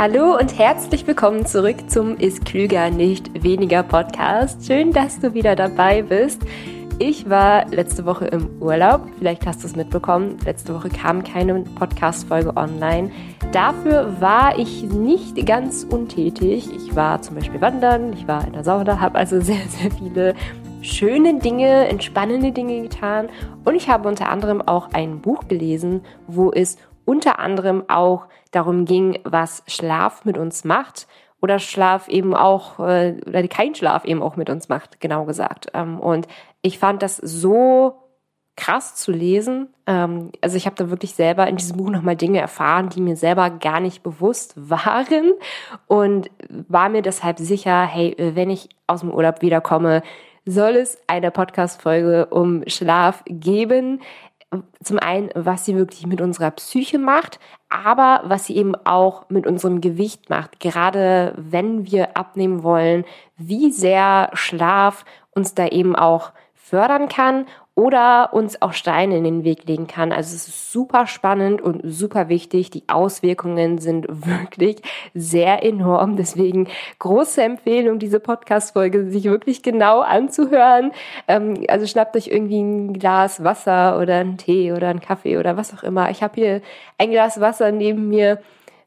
Hallo und herzlich willkommen zurück zum Ist Klüger nicht weniger Podcast. Schön, dass du wieder dabei bist. Ich war letzte Woche im Urlaub. Vielleicht hast du es mitbekommen. Letzte Woche kam keine Podcast-Folge online. Dafür war ich nicht ganz untätig. Ich war zum Beispiel wandern, ich war in der Sauna, habe also sehr, sehr viele schöne Dinge, entspannende Dinge getan. Und ich habe unter anderem auch ein Buch gelesen, wo es unter anderem auch darum ging, was Schlaf mit uns macht oder Schlaf eben auch, äh, oder kein Schlaf eben auch mit uns macht, genau gesagt. Ähm, und ich fand das so krass zu lesen. Ähm, also ich habe da wirklich selber in diesem Buch nochmal Dinge erfahren, die mir selber gar nicht bewusst waren und war mir deshalb sicher, hey, wenn ich aus dem Urlaub wiederkomme, soll es eine Podcast-Folge um Schlaf geben. Zum einen, was sie wirklich mit unserer Psyche macht, aber was sie eben auch mit unserem Gewicht macht. Gerade wenn wir abnehmen wollen, wie sehr Schlaf uns da eben auch fördern kann oder uns auch Steine in den Weg legen kann. Also es ist super spannend und super wichtig. Die Auswirkungen sind wirklich sehr enorm. Deswegen große Empfehlung, diese Podcast-Folge sich wirklich genau anzuhören. Ähm, also schnappt euch irgendwie ein Glas Wasser oder einen Tee oder einen Kaffee oder was auch immer. Ich habe hier ein Glas Wasser neben mir.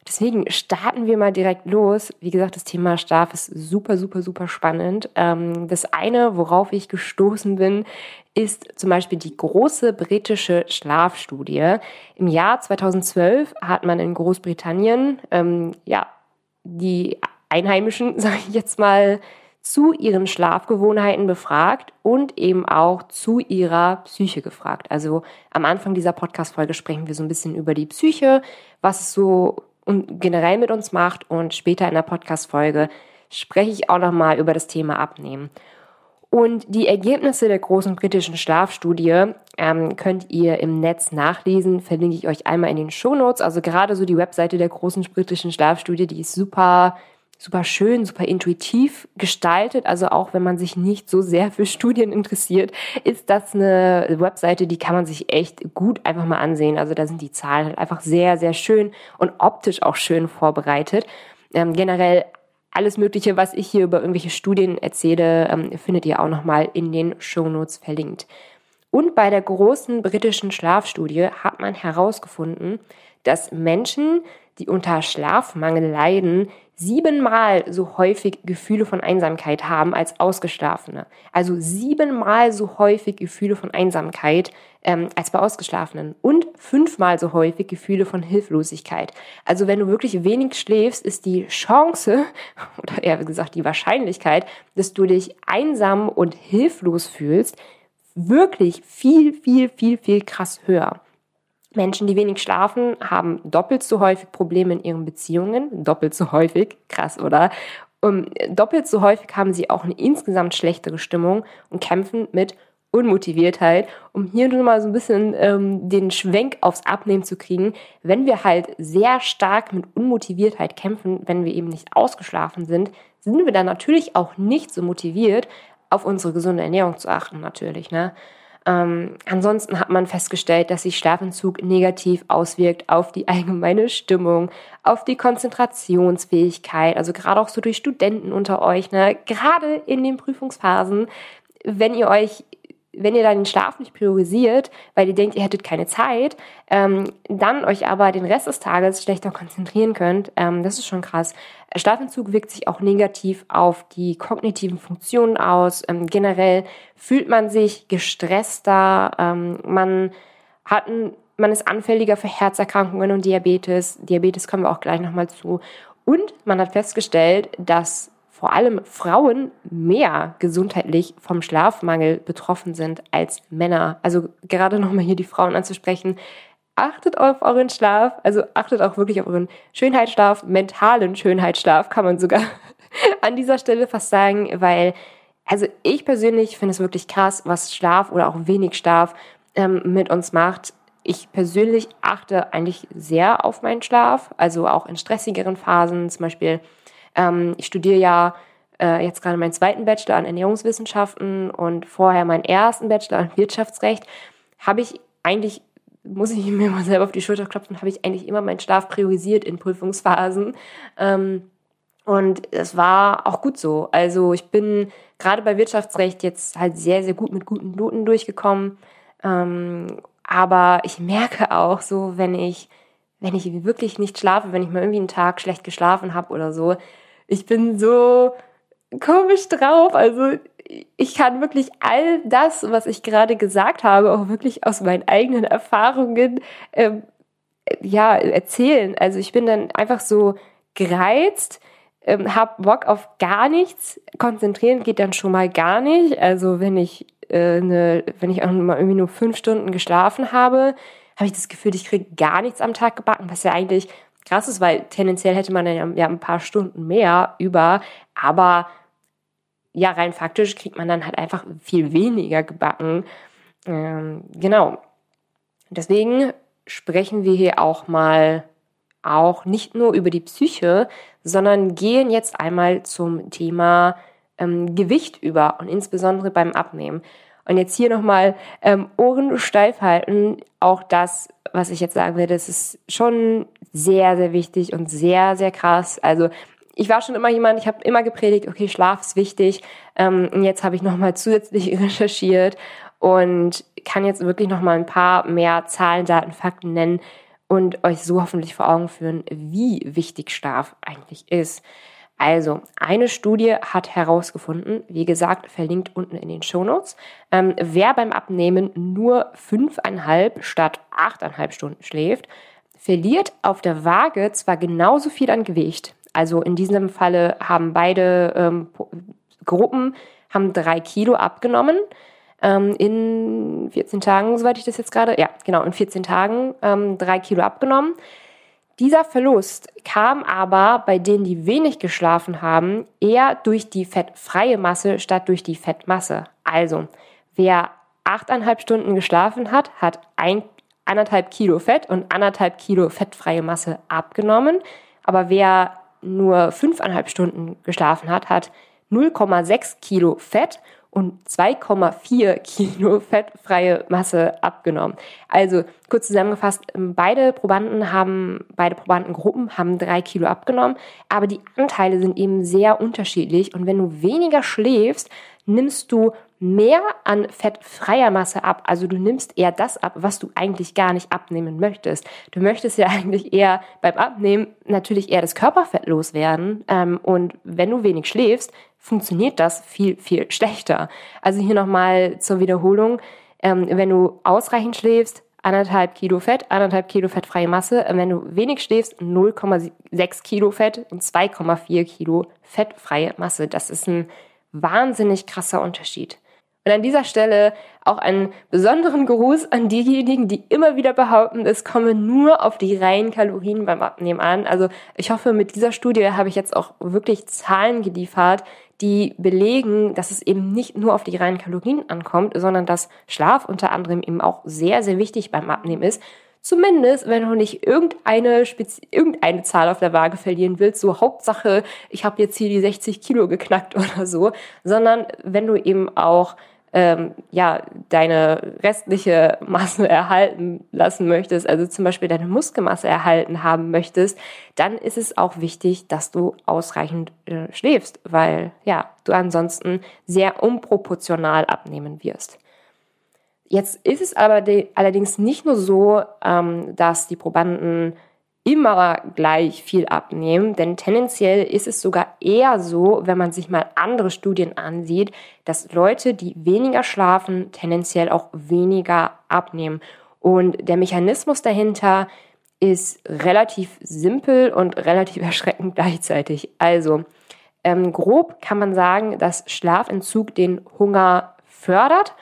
Deswegen starten wir mal direkt los. Wie gesagt, das Thema Schlaf ist super, super, super spannend. Ähm, das eine, worauf ich gestoßen bin, ist zum Beispiel die große britische Schlafstudie. Im Jahr 2012 hat man in Großbritannien ähm, ja die Einheimischen, sage ich jetzt mal, zu ihren Schlafgewohnheiten befragt und eben auch zu ihrer Psyche gefragt. Also am Anfang dieser Podcast-Folge sprechen wir so ein bisschen über die Psyche, was es so generell mit uns macht und später in der Podcast-Folge spreche ich auch nochmal über das Thema Abnehmen. Und die Ergebnisse der großen britischen Schlafstudie ähm, könnt ihr im Netz nachlesen. Verlinke ich euch einmal in den Shownotes. Also gerade so die Webseite der großen britischen Schlafstudie, die ist super, super schön, super intuitiv gestaltet. Also auch wenn man sich nicht so sehr für Studien interessiert, ist das eine Webseite, die kann man sich echt gut einfach mal ansehen. Also da sind die Zahlen halt einfach sehr, sehr schön und optisch auch schön vorbereitet. Ähm, generell alles Mögliche, was ich hier über irgendwelche Studien erzähle, ähm, findet ihr auch nochmal in den Shownotes verlinkt. Und bei der großen britischen Schlafstudie hat man herausgefunden, dass Menschen, die unter Schlafmangel leiden, siebenmal so häufig Gefühle von Einsamkeit haben als Ausgeschlafene. Also siebenmal so häufig Gefühle von Einsamkeit ähm, als bei Ausgeschlafenen. Und fünfmal so häufig Gefühle von Hilflosigkeit. Also wenn du wirklich wenig schläfst, ist die Chance, oder eher gesagt die Wahrscheinlichkeit, dass du dich einsam und hilflos fühlst, wirklich viel, viel, viel, viel krass höher. Menschen, die wenig schlafen, haben doppelt so häufig Probleme in ihren Beziehungen. Doppelt so häufig, krass, oder? Und doppelt so häufig haben sie auch eine insgesamt schlechtere Stimmung und kämpfen mit Unmotiviertheit, um hier nur mal so ein bisschen ähm, den Schwenk aufs Abnehmen zu kriegen. Wenn wir halt sehr stark mit Unmotiviertheit kämpfen, wenn wir eben nicht ausgeschlafen sind, sind wir dann natürlich auch nicht so motiviert, auf unsere gesunde Ernährung zu achten, natürlich. Ne? Ähm, ansonsten hat man festgestellt, dass sich Schlafentzug negativ auswirkt auf die allgemeine Stimmung, auf die Konzentrationsfähigkeit, also gerade auch so durch Studenten unter euch, ne? gerade in den Prüfungsphasen, wenn ihr euch wenn ihr dann den Schlaf nicht priorisiert, weil ihr denkt, ihr hättet keine Zeit, ähm, dann euch aber den Rest des Tages schlechter konzentrieren könnt, ähm, das ist schon krass. Schlafentzug wirkt sich auch negativ auf die kognitiven Funktionen aus. Ähm, generell fühlt man sich gestresster, ähm, man hat ein, man ist anfälliger für Herzerkrankungen und Diabetes. Diabetes kommen wir auch gleich nochmal zu. Und man hat festgestellt, dass vor allem Frauen mehr gesundheitlich vom Schlafmangel betroffen sind als Männer. Also gerade nochmal hier die Frauen anzusprechen. Achtet auf euren Schlaf, also achtet auch wirklich auf euren Schönheitsschlaf, mentalen Schönheitsschlaf, kann man sogar an dieser Stelle fast sagen, weil, also ich persönlich finde es wirklich krass, was Schlaf oder auch wenig Schlaf ähm, mit uns macht. Ich persönlich achte eigentlich sehr auf meinen Schlaf, also auch in stressigeren Phasen, zum Beispiel ähm, ich studiere ja äh, jetzt gerade meinen zweiten Bachelor an Ernährungswissenschaften und vorher meinen ersten Bachelor an Wirtschaftsrecht. Habe ich eigentlich muss ich mir mal selber auf die Schulter klopfen, habe ich eigentlich immer meinen Schlaf priorisiert in Prüfungsphasen. Ähm, und es war auch gut so. Also ich bin gerade bei Wirtschaftsrecht jetzt halt sehr, sehr gut mit guten Noten durchgekommen. Ähm, aber ich merke auch so, wenn ich, wenn ich wirklich nicht schlafe, wenn ich mal irgendwie einen Tag schlecht geschlafen habe oder so, ich bin so komisch drauf. Also ich kann wirklich all das, was ich gerade gesagt habe, auch wirklich aus meinen eigenen Erfahrungen ähm, ja erzählen. Also ich bin dann einfach so gereizt, ähm, habe Bock auf gar nichts. Konzentrieren geht dann schon mal gar nicht. Also wenn ich äh, ne, wenn ich auch mal irgendwie nur fünf Stunden geschlafen habe, habe ich das Gefühl, ich kriege gar nichts am Tag gebacken, was ja eigentlich krass ist, weil tendenziell hätte man dann ja ein paar Stunden mehr über, aber ja, rein faktisch kriegt man dann halt einfach viel weniger gebacken. Ähm, genau. Deswegen sprechen wir hier auch mal auch nicht nur über die Psyche, sondern gehen jetzt einmal zum Thema ähm, Gewicht über und insbesondere beim Abnehmen. Und jetzt hier nochmal ähm, Ohren steif halten. Auch das, was ich jetzt sagen werde, das ist schon sehr, sehr wichtig und sehr, sehr krass. Also ich war schon immer jemand, ich habe immer gepredigt, okay, Schlaf ist wichtig. Ähm, und jetzt habe ich nochmal zusätzlich recherchiert und kann jetzt wirklich nochmal ein paar mehr Zahlen, Daten, Fakten nennen und euch so hoffentlich vor Augen führen, wie wichtig Schlaf eigentlich ist. Also, eine Studie hat herausgefunden, wie gesagt, verlinkt unten in den Shownotes, ähm, wer beim Abnehmen nur fünfeinhalb statt achteinhalb Stunden schläft, verliert auf der Waage zwar genauso viel an Gewicht, also in diesem Falle haben beide ähm, Gruppen haben drei Kilo abgenommen ähm, in 14 Tagen, soweit ich das jetzt gerade, ja, genau, in 14 Tagen ähm, drei Kilo abgenommen. Dieser Verlust kam aber bei denen, die wenig geschlafen haben, eher durch die fettfreie Masse statt durch die Fettmasse. Also, wer achteinhalb Stunden geschlafen hat, hat ein, anderthalb Kilo Fett und anderthalb Kilo fettfreie Masse abgenommen. Aber wer nur fünfeinhalb Stunden geschlafen hat, hat 0,6 Kilo Fett und 2,4 Kilo fettfreie Masse abgenommen. Also kurz zusammengefasst, beide Probanden haben, beide Probandengruppen haben drei Kilo abgenommen, aber die Anteile sind eben sehr unterschiedlich und wenn du weniger schläfst, nimmst du mehr an fettfreier Masse ab. Also du nimmst eher das ab, was du eigentlich gar nicht abnehmen möchtest. Du möchtest ja eigentlich eher beim Abnehmen natürlich eher das Körperfett loswerden. Ähm, und wenn du wenig schläfst, funktioniert das viel, viel schlechter. Also hier nochmal zur Wiederholung. Ähm, wenn du ausreichend schläfst, anderthalb Kilo Fett, anderthalb Kilo fettfreie Masse. Wenn du wenig schläfst, 0,6 Kilo Fett und 2,4 Kilo fettfreie Masse. Das ist ein wahnsinnig krasser Unterschied. Und an dieser Stelle auch einen besonderen Gruß an diejenigen, die immer wieder behaupten, es komme nur auf die reinen Kalorien beim Abnehmen an. Also ich hoffe, mit dieser Studie habe ich jetzt auch wirklich Zahlen geliefert, die belegen, dass es eben nicht nur auf die reinen Kalorien ankommt, sondern dass Schlaf unter anderem eben auch sehr, sehr wichtig beim Abnehmen ist. Zumindest, wenn du nicht irgendeine, Spezi irgendeine Zahl auf der Waage verlieren willst, so Hauptsache, ich habe jetzt hier die 60 Kilo geknackt oder so, sondern wenn du eben auch ähm, ja, deine restliche Masse erhalten lassen möchtest, also zum Beispiel deine Muskelmasse erhalten haben möchtest, dann ist es auch wichtig, dass du ausreichend äh, schläfst, weil ja, du ansonsten sehr unproportional abnehmen wirst. Jetzt ist es aber allerdings nicht nur so, ähm, dass die Probanden immer gleich viel abnehmen, denn tendenziell ist es sogar eher so, wenn man sich mal andere Studien ansieht, dass Leute, die weniger schlafen, tendenziell auch weniger abnehmen. Und der Mechanismus dahinter ist relativ simpel und relativ erschreckend gleichzeitig. Also ähm, grob kann man sagen, dass Schlafentzug den Hunger fördert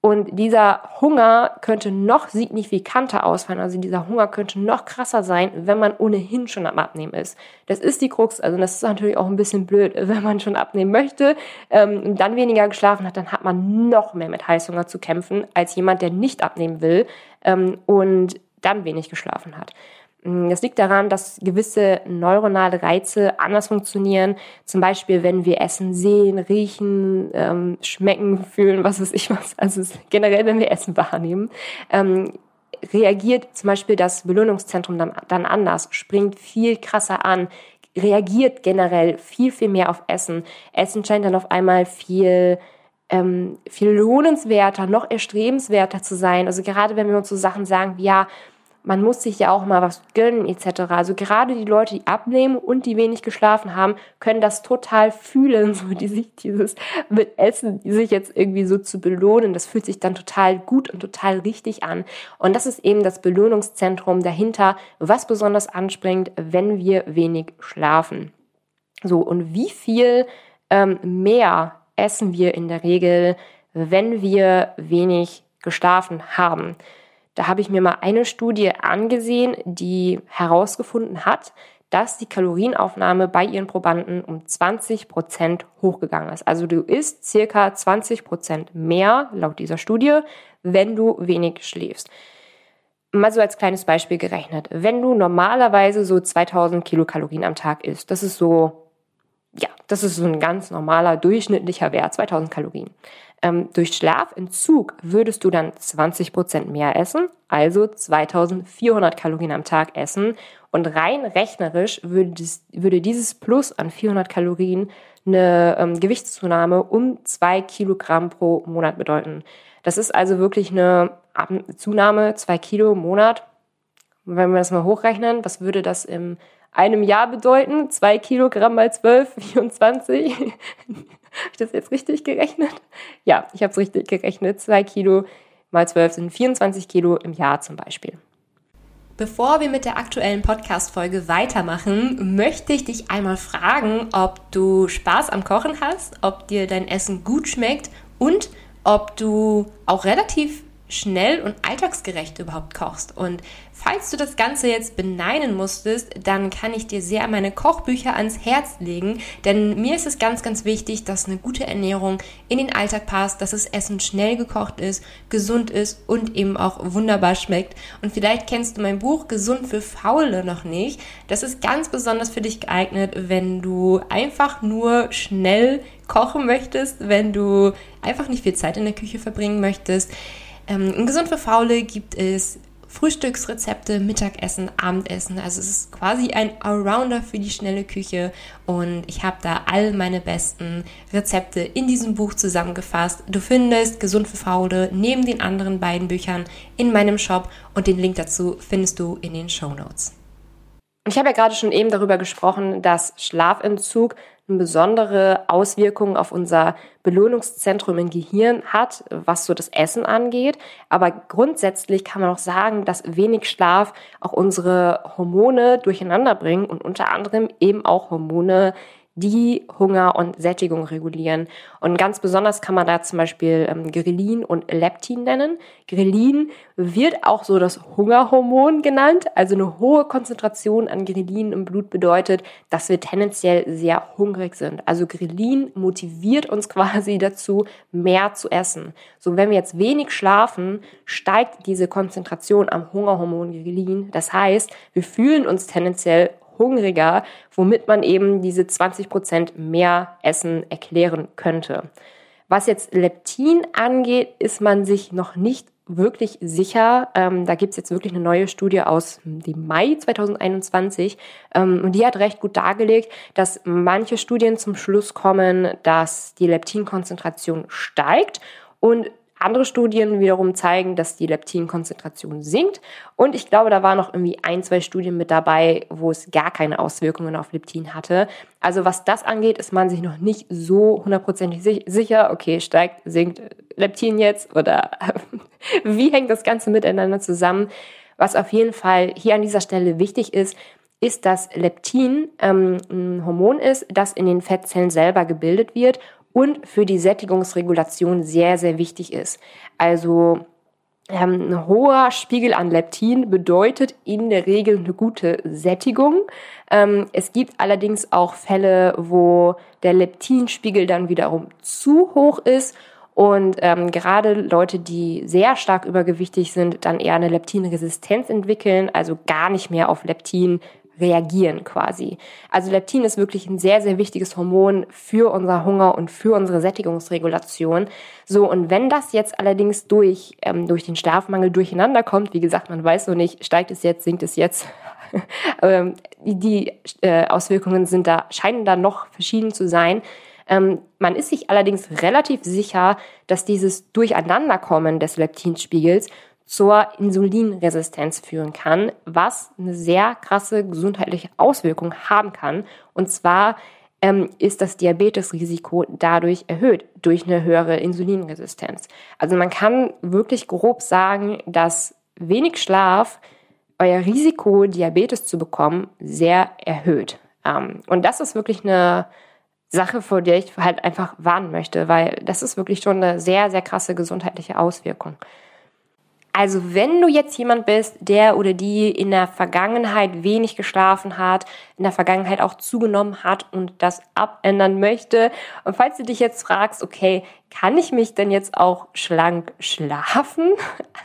und dieser Hunger könnte noch signifikanter ausfallen. Also dieser Hunger könnte noch krasser sein, wenn man ohnehin schon am Abnehmen ist. Das ist die Krux. Also das ist natürlich auch ein bisschen blöd, wenn man schon abnehmen möchte ähm, und dann weniger geschlafen hat, dann hat man noch mehr mit Heißhunger zu kämpfen als jemand, der nicht abnehmen will ähm, und dann wenig geschlafen hat. Mm, das liegt daran, dass gewisse neuronale Reize anders funktionieren. Zum Beispiel, wenn wir Essen sehen, riechen, ähm, schmecken, fühlen, was weiß ich was. Also generell, wenn wir Essen wahrnehmen, ähm, reagiert zum Beispiel das Belohnungszentrum dann, dann anders, springt viel krasser an, reagiert generell viel, viel mehr auf Essen. Essen scheint dann auf einmal viel, ähm, viel lohnenswerter, noch erstrebenswerter zu sein. Also gerade wenn wir uns so Sachen sagen wie, ja, man muss sich ja auch mal was gönnen etc. Also gerade die Leute, die abnehmen und die wenig geschlafen haben, können das total fühlen, so die sich dieses mit Essen, die sich jetzt irgendwie so zu belohnen. Das fühlt sich dann total gut und total richtig an. Und das ist eben das Belohnungszentrum dahinter, was besonders anspringt, wenn wir wenig schlafen. So, und wie viel ähm, mehr essen wir in der Regel, wenn wir wenig geschlafen haben? Da habe ich mir mal eine Studie angesehen, die herausgefunden hat, dass die Kalorienaufnahme bei ihren Probanden um 20 Prozent hochgegangen ist. Also du isst circa 20 Prozent mehr, laut dieser Studie, wenn du wenig schläfst. Mal so als kleines Beispiel gerechnet. Wenn du normalerweise so 2000 Kilokalorien am Tag isst, das ist so, ja, das ist so ein ganz normaler durchschnittlicher Wert, 2000 Kalorien. Ähm, durch Schlafentzug würdest du dann 20 Prozent mehr essen, also 2400 Kalorien am Tag essen. Und rein rechnerisch würde, das, würde dieses Plus an 400 Kalorien eine ähm, Gewichtszunahme um zwei Kilogramm pro Monat bedeuten. Das ist also wirklich eine Zunahme, zwei Kilo im Monat. Wenn wir das mal hochrechnen, was würde das im einem Jahr bedeuten? Zwei Kilogramm mal zwölf, 24. Habe ich das jetzt richtig gerechnet? Ja, ich habe es richtig gerechnet. Zwei Kilo mal zwölf sind 24 Kilo im Jahr zum Beispiel. Bevor wir mit der aktuellen Podcast-Folge weitermachen, möchte ich dich einmal fragen, ob du Spaß am Kochen hast, ob dir dein Essen gut schmeckt und ob du auch relativ schnell und alltagsgerecht überhaupt kochst. Und falls du das Ganze jetzt beneiden musstest, dann kann ich dir sehr meine Kochbücher ans Herz legen, denn mir ist es ganz, ganz wichtig, dass eine gute Ernährung in den Alltag passt, dass das Essen schnell gekocht ist, gesund ist und eben auch wunderbar schmeckt. Und vielleicht kennst du mein Buch Gesund für Faule noch nicht. Das ist ganz besonders für dich geeignet, wenn du einfach nur schnell kochen möchtest, wenn du einfach nicht viel Zeit in der Küche verbringen möchtest ähm, in Gesund für Faule gibt es Frühstücksrezepte, Mittagessen, Abendessen. Also es ist quasi ein Allrounder für die schnelle Küche und ich habe da all meine besten Rezepte in diesem Buch zusammengefasst. Du findest Gesund für Faule neben den anderen beiden Büchern in meinem Shop und den Link dazu findest du in den Show Notes. Und ich habe ja gerade schon eben darüber gesprochen, dass Schlafentzug besondere Auswirkung auf unser Belohnungszentrum im Gehirn hat, was so das Essen angeht. Aber grundsätzlich kann man auch sagen, dass wenig Schlaf auch unsere Hormone durcheinander bringt und unter anderem eben auch Hormone die Hunger und Sättigung regulieren. Und ganz besonders kann man da zum Beispiel ähm, Grelin und Leptin nennen. Grelin wird auch so das Hungerhormon genannt. Also eine hohe Konzentration an Grelin im Blut bedeutet, dass wir tendenziell sehr hungrig sind. Also Grelin motiviert uns quasi dazu, mehr zu essen. So wenn wir jetzt wenig schlafen, steigt diese Konzentration am Hungerhormon Grelin. Das heißt, wir fühlen uns tendenziell hungriger, womit man eben diese 20 Prozent mehr Essen erklären könnte. Was jetzt Leptin angeht, ist man sich noch nicht wirklich sicher. Ähm, da gibt's jetzt wirklich eine neue Studie aus dem Mai 2021 ähm, und die hat recht gut dargelegt, dass manche Studien zum Schluss kommen, dass die Leptinkonzentration steigt und andere Studien wiederum zeigen, dass die Leptinkonzentration sinkt. Und ich glaube, da waren noch irgendwie ein, zwei Studien mit dabei, wo es gar keine Auswirkungen auf Leptin hatte. Also was das angeht, ist man sich noch nicht so hundertprozentig sicher, okay, steigt, sinkt Leptin jetzt oder wie hängt das Ganze miteinander zusammen? Was auf jeden Fall hier an dieser Stelle wichtig ist, ist, dass Leptin ähm, ein Hormon ist, das in den Fettzellen selber gebildet wird und für die Sättigungsregulation sehr, sehr wichtig ist. Also ähm, ein hoher Spiegel an Leptin bedeutet in der Regel eine gute Sättigung. Ähm, es gibt allerdings auch Fälle, wo der Leptinspiegel dann wiederum zu hoch ist und ähm, gerade Leute, die sehr stark übergewichtig sind, dann eher eine Leptinresistenz entwickeln, also gar nicht mehr auf Leptin reagieren quasi. Also Leptin ist wirklich ein sehr, sehr wichtiges Hormon für unser Hunger und für unsere Sättigungsregulation. So, und wenn das jetzt allerdings durch, ähm, durch den Schlafmangel durcheinander kommt, wie gesagt, man weiß so nicht, steigt es jetzt, sinkt es jetzt, ähm, die äh, Auswirkungen sind da, scheinen da noch verschieden zu sein. Ähm, man ist sich allerdings relativ sicher, dass dieses Durcheinanderkommen des Leptinspiegels zur Insulinresistenz führen kann, was eine sehr krasse gesundheitliche Auswirkung haben kann. Und zwar ähm, ist das Diabetesrisiko dadurch erhöht, durch eine höhere Insulinresistenz. Also man kann wirklich grob sagen, dass wenig Schlaf euer Risiko, Diabetes zu bekommen, sehr erhöht. Ähm, und das ist wirklich eine Sache, vor der ich halt einfach warnen möchte, weil das ist wirklich schon eine sehr, sehr krasse gesundheitliche Auswirkung. Also wenn du jetzt jemand bist, der oder die in der Vergangenheit wenig geschlafen hat, in der Vergangenheit auch zugenommen hat und das abändern möchte, und falls du dich jetzt fragst, okay, kann ich mich denn jetzt auch schlank schlafen?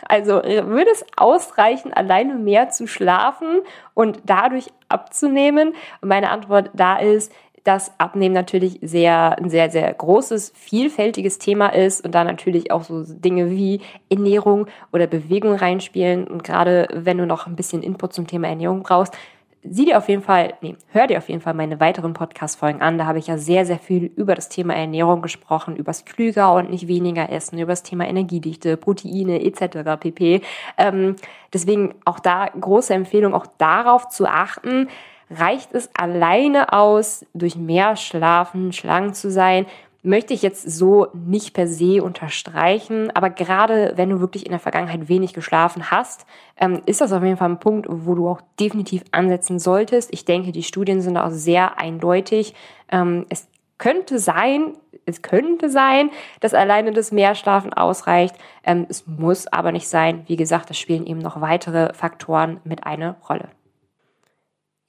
Also würde es ausreichen, alleine mehr zu schlafen und dadurch abzunehmen? Und meine Antwort da ist, dass Abnehmen natürlich sehr, ein sehr, sehr großes, vielfältiges Thema ist und da natürlich auch so Dinge wie Ernährung oder Bewegung reinspielen. Und gerade wenn du noch ein bisschen Input zum Thema Ernährung brauchst, sieh dir auf jeden Fall, nee, hör dir auf jeden Fall meine weiteren Podcast-Folgen an. Da habe ich ja sehr, sehr viel über das Thema Ernährung gesprochen, übers klüger und nicht weniger essen, über das Thema Energiedichte, Proteine etc. pp. Ähm, deswegen auch da große Empfehlung, auch darauf zu achten, Reicht es alleine aus, durch mehr Schlafen schlank zu sein? Möchte ich jetzt so nicht per se unterstreichen, aber gerade wenn du wirklich in der Vergangenheit wenig geschlafen hast, ähm, ist das auf jeden Fall ein Punkt, wo du auch definitiv ansetzen solltest. Ich denke, die Studien sind auch sehr eindeutig. Ähm, es könnte sein, es könnte sein, dass alleine das Mehrschlafen ausreicht. Ähm, es muss aber nicht sein. Wie gesagt, es spielen eben noch weitere Faktoren mit eine Rolle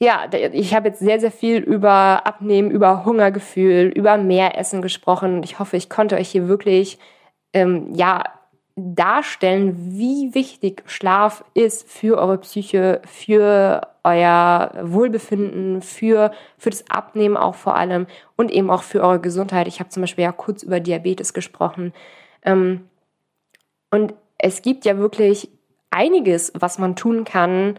ja, ich habe jetzt sehr, sehr viel über Abnehmen, über Hungergefühl, über Mehressen gesprochen. Ich hoffe, ich konnte euch hier wirklich ähm, ja darstellen, wie wichtig Schlaf ist für eure Psyche, für euer Wohlbefinden, für, für das Abnehmen auch vor allem und eben auch für eure Gesundheit. Ich habe zum Beispiel ja kurz über Diabetes gesprochen. Ähm, und es gibt ja wirklich einiges, was man tun kann,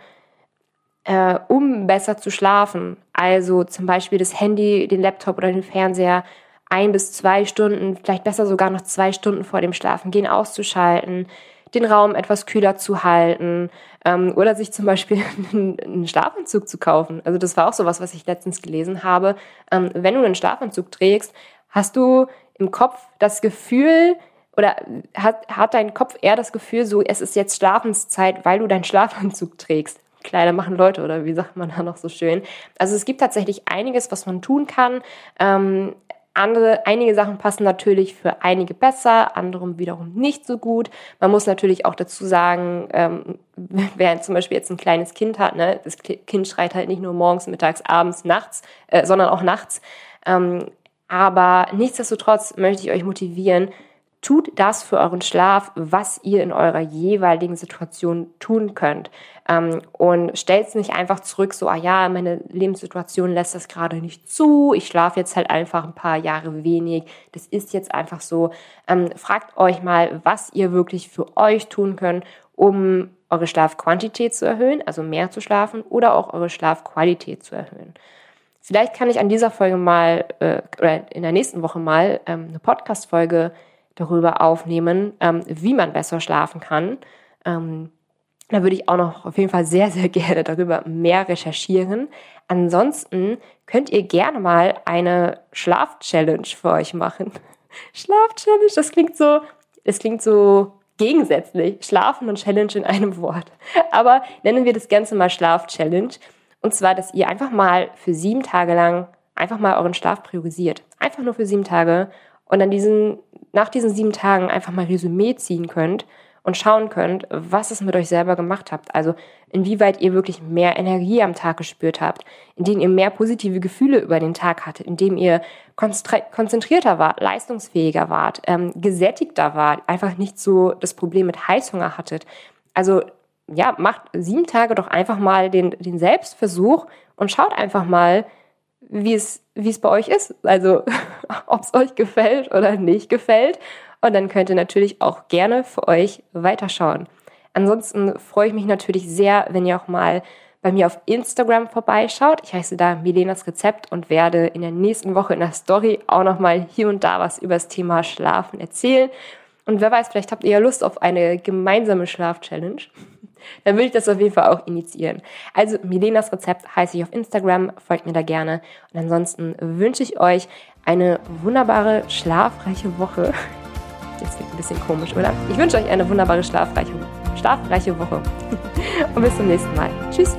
äh, um besser zu schlafen. Also zum Beispiel das Handy, den Laptop oder den Fernseher ein bis zwei Stunden, vielleicht besser sogar noch zwei Stunden vor dem Schlafengehen auszuschalten, den Raum etwas kühler zu halten ähm, oder sich zum Beispiel einen Schlafanzug zu kaufen. Also das war auch sowas, was ich letztens gelesen habe. Ähm, wenn du einen Schlafanzug trägst, hast du im Kopf das Gefühl, oder hat, hat dein Kopf eher das Gefühl, so es ist jetzt Schlafenszeit, weil du deinen Schlafanzug trägst. Kleider machen Leute oder wie sagt man da noch so schön. Also es gibt tatsächlich einiges, was man tun kann. Ähm, andere, einige Sachen passen natürlich für einige besser, andere wiederum nicht so gut. Man muss natürlich auch dazu sagen, ähm, wer zum Beispiel jetzt ein kleines Kind hat, ne, das Kind schreit halt nicht nur morgens, mittags, abends, nachts, äh, sondern auch nachts. Ähm, aber nichtsdestotrotz möchte ich euch motivieren, tut das für euren Schlaf, was ihr in eurer jeweiligen Situation tun könnt. Ähm, und stellt es nicht einfach zurück, so, ah ja, meine Lebenssituation lässt das gerade nicht zu, ich schlafe jetzt halt einfach ein paar Jahre wenig, das ist jetzt einfach so. Ähm, fragt euch mal, was ihr wirklich für euch tun könnt, um eure Schlafquantität zu erhöhen, also mehr zu schlafen, oder auch eure Schlafqualität zu erhöhen. Vielleicht kann ich an dieser Folge mal, äh, oder in der nächsten Woche mal ähm, eine Podcast-Folge darüber aufnehmen, ähm, wie man besser schlafen kann. Ähm, da würde ich auch noch auf jeden Fall sehr, sehr gerne darüber mehr recherchieren. Ansonsten könnt ihr gerne mal eine Schlaf-Challenge für euch machen. Schlaf-Challenge, das klingt so, das klingt so gegensätzlich. Schlafen und Challenge in einem Wort. Aber nennen wir das Ganze mal Schlaf-Challenge. Und zwar, dass ihr einfach mal für sieben Tage lang einfach mal euren Schlaf priorisiert. Einfach nur für sieben Tage. Und dann diesen nach diesen sieben Tagen einfach mal Resümee ziehen könnt und schauen könnt, was es mit euch selber gemacht habt. Also inwieweit ihr wirklich mehr Energie am Tag gespürt habt, indem ihr mehr positive Gefühle über den Tag hattet, indem ihr konzentrierter wart, leistungsfähiger wart, ähm, gesättigter wart, einfach nicht so das Problem mit Heißhunger hattet. Also ja, macht sieben Tage doch einfach mal den, den Selbstversuch und schaut einfach mal, wie es, wie es bei euch ist. Also, ob es euch gefällt oder nicht gefällt. Und dann könnt ihr natürlich auch gerne für euch weiterschauen. Ansonsten freue ich mich natürlich sehr, wenn ihr auch mal bei mir auf Instagram vorbeischaut. Ich heiße da Milenas Rezept und werde in der nächsten Woche in der Story auch nochmal hier und da was über das Thema Schlafen erzählen. Und wer weiß, vielleicht habt ihr ja Lust auf eine gemeinsame Schlaf-Challenge. Dann würde ich das auf jeden Fall auch initiieren. Also Milenas Rezept heiße ich auf Instagram, folgt mir da gerne. Und ansonsten wünsche ich euch eine wunderbare, schlafreiche Woche. Das klingt ein bisschen komisch, oder? Ich wünsche euch eine wunderbare, schlafreiche, schlafreiche Woche. Und bis zum nächsten Mal. Tschüss.